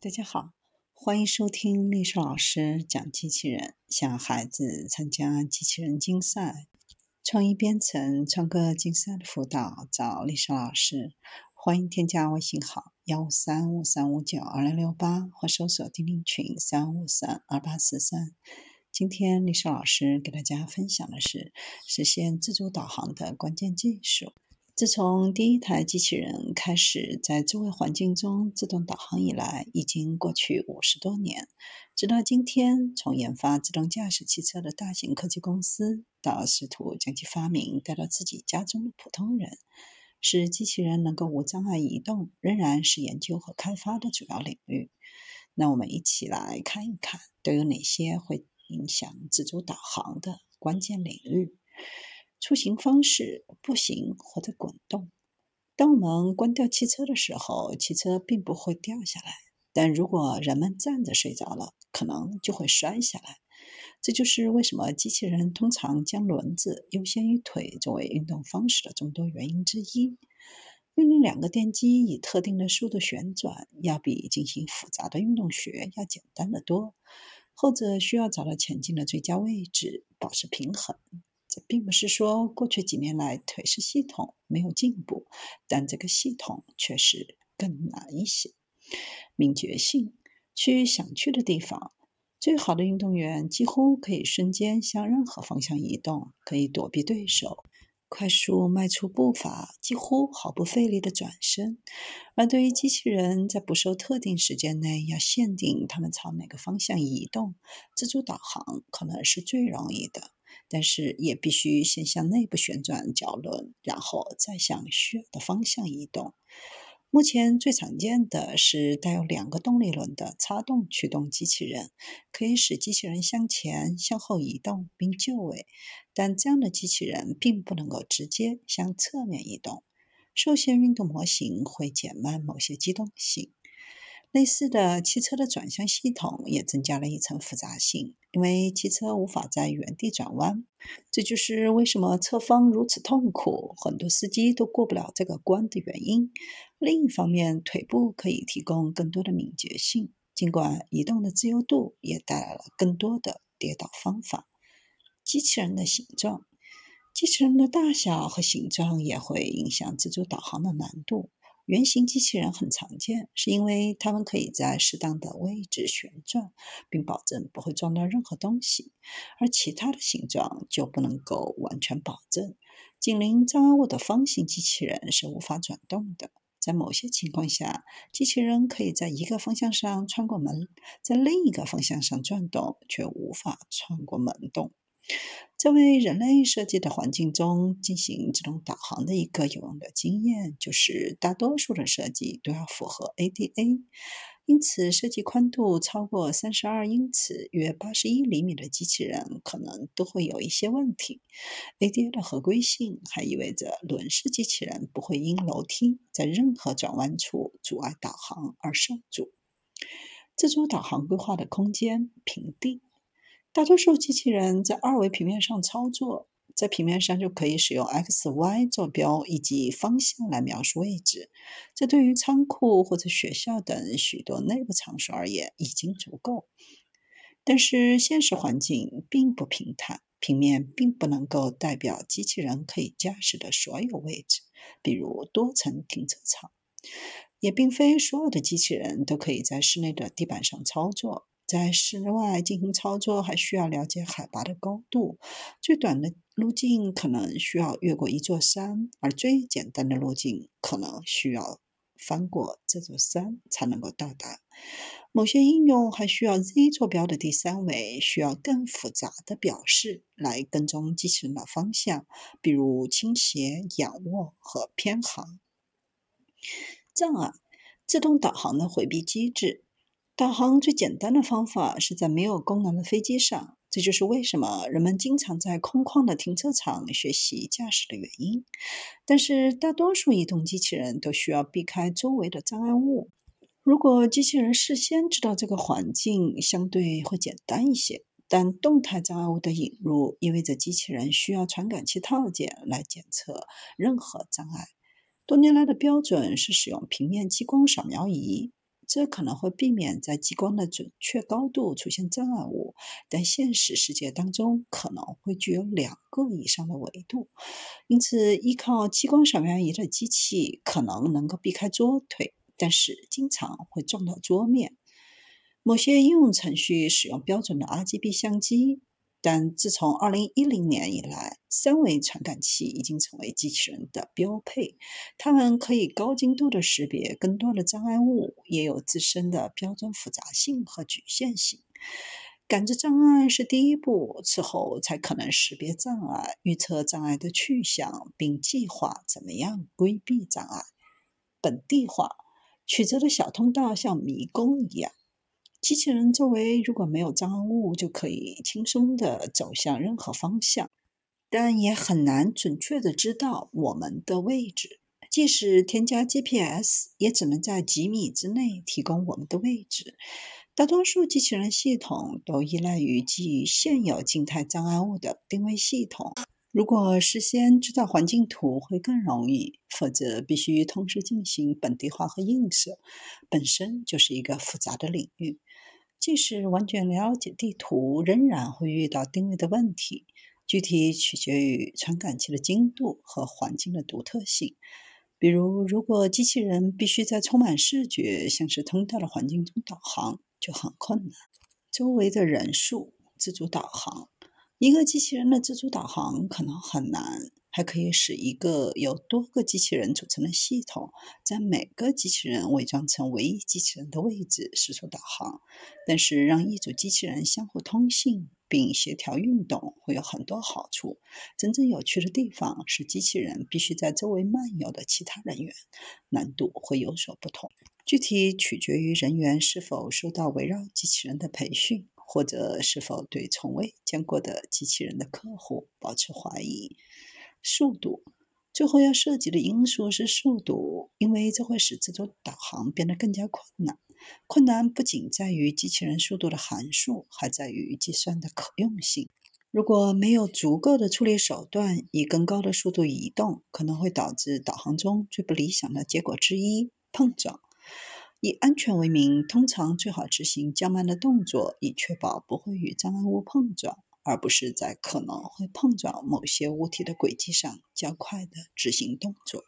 大家好，欢迎收听历史老师讲机器人，向孩子参加机器人竞赛、创意编程、创客竞赛的辅导，找历史老师。欢迎添加微信号幺三五三五九二零六八，或搜索钉钉群三五三二八四三。今天历史老师给大家分享的是实现自主导航的关键技术。自从第一台机器人开始在周围环境中自动导航以来，已经过去五十多年。直到今天，从研发自动驾驶汽车的大型科技公司，到试图将其发明带到自己家中的普通人，使机器人能够无障碍移动，仍然是研究和开发的主要领域。那我们一起来看一看，都有哪些会影响自主导航的关键领域。出行方式：步行或者滚动。当我们关掉汽车的时候，汽车并不会掉下来；但如果人们站着睡着了，可能就会摔下来。这就是为什么机器人通常将轮子优先于腿作为运动方式的众多原因之一。命令两个电机以特定的速度旋转，要比进行复杂的运动学要简单得多。后者需要找到前进的最佳位置，保持平衡。并不是说过去几年来腿式系统没有进步，但这个系统确实更难一些。敏捷性，去想去的地方。最好的运动员几乎可以瞬间向任何方向移动，可以躲避对手，快速迈出步伐，几乎毫不费力的转身。而对于机器人，在不受特定时间内要限定它们朝哪个方向移动，自主导航可能是最容易的。但是也必须先向内部旋转脚轮，然后再向需要的方向移动。目前最常见的是带有两个动力轮的插动驱动机器人，可以使机器人向前、向后移动并就位。但这样的机器人并不能够直接向侧面移动，受限运动模型会减慢某些机动性。类似的，汽车的转向系统也增加了一层复杂性，因为汽车无法在原地转弯。这就是为什么侧方如此痛苦，很多司机都过不了这个关的原因。另一方面，腿部可以提供更多的敏捷性，尽管移动的自由度也带来了更多的跌倒方法。机器人的形状，机器人的大小和形状也会影响自主导航的难度。圆形机器人很常见，是因为它们可以在适当的位置旋转，并保证不会撞到任何东西；而其他的形状就不能够完全保证。紧邻障碍物的方形机器人是无法转动的。在某些情况下，机器人可以在一个方向上穿过门，在另一个方向上转动，却无法穿过门洞。在为人类设计的环境中进行自动导航的一个有用的经验，就是大多数的设计都要符合 ADA。因此，设计宽度超过三十二英尺（约八十一厘米）的机器人可能都会有一些问题。ADA 的合规性还意味着轮式机器人不会因楼梯在任何转弯处阻碍导航而受阻。自主导航规划的空间平地。大多数机器人在二维平面上操作，在平面上就可以使用 x、y 坐标以及方向来描述位置。这对于仓库或者学校等许多内部场所而言已经足够。但是现实环境并不平坦，平面并不能够代表机器人可以驾驶的所有位置，比如多层停车场。也并非所有的机器人都可以在室内的地板上操作。在室外进行操作，还需要了解海拔的高度。最短的路径可能需要越过一座山，而最简单的路径可能需要翻过这座山才能够到达。某些应用还需要 Z 坐标的第三维，需要更复杂的表示来跟踪机器人的方向，比如倾斜、仰卧和偏航。障碍自动导航的回避机制。导航最简单的方法是在没有功能的飞机上，这就是为什么人们经常在空旷的停车场学习驾驶的原因。但是，大多数移动机器人都需要避开周围的障碍物。如果机器人事先知道这个环境，相对会简单一些。但动态障碍物的引入意味着机器人需要传感器套件来检测任何障碍。多年来的标准是使用平面激光扫描仪。这可能会避免在激光的准确高度出现障碍物，但现实世界当中可能会具有两个以上的维度，因此依靠激光扫描仪的机器可能能够避开桌腿，但是经常会撞到桌面。某些应用程序使用标准的 RGB 相机。但自从2010年以来，三维传感器已经成为机器人的标配。它们可以高精度地识别更多的障碍物，也有自身的标准复杂性和局限性。感知障碍是第一步，此后才可能识别障碍、预测障碍的去向，并计划怎么样规避障碍。本地化，曲折的小通道像迷宫一样。机器人周围如果没有障碍物，就可以轻松地走向任何方向，但也很难准确地知道我们的位置。即使添加 GPS，也只能在几米之内提供我们的位置。大多数机器人系统都依赖于基于现有静态障碍物的定位系统。如果事先知道环境图会更容易，否则必须同时进行本地化和映射，本身就是一个复杂的领域。即使完全了解地图，仍然会遇到定位的问题。具体取决于传感器的精度和环境的独特性。比如，如果机器人必须在充满视觉、像是通道的环境中导航，就很困难。周围的人数自主导航，一个机器人的自主导航可能很难。还可以使一个由多个机器人组成的系统，在每个机器人伪装成唯一机器人的位置实时导航。但是，让一组机器人相互通信并协调运动会有很多好处。真正有趣的地方是，机器人必须在周围漫游的其他人员，难度会有所不同。具体取决于人员是否受到围绕机器人的培训，或者是否对从未见过的机器人的客户保持怀疑。速度，最后要涉及的因素是速度，因为这会使自主导航变得更加困难。困难不仅在于机器人速度的函数，还在于计算的可用性。如果没有足够的处理手段，以更高的速度移动，可能会导致导航中最不理想的结果之一——碰撞。以安全为名，通常最好执行较慢的动作，以确保不会与障碍物碰撞。而不是在可能会碰撞某些物体的轨迹上较快的执行动作。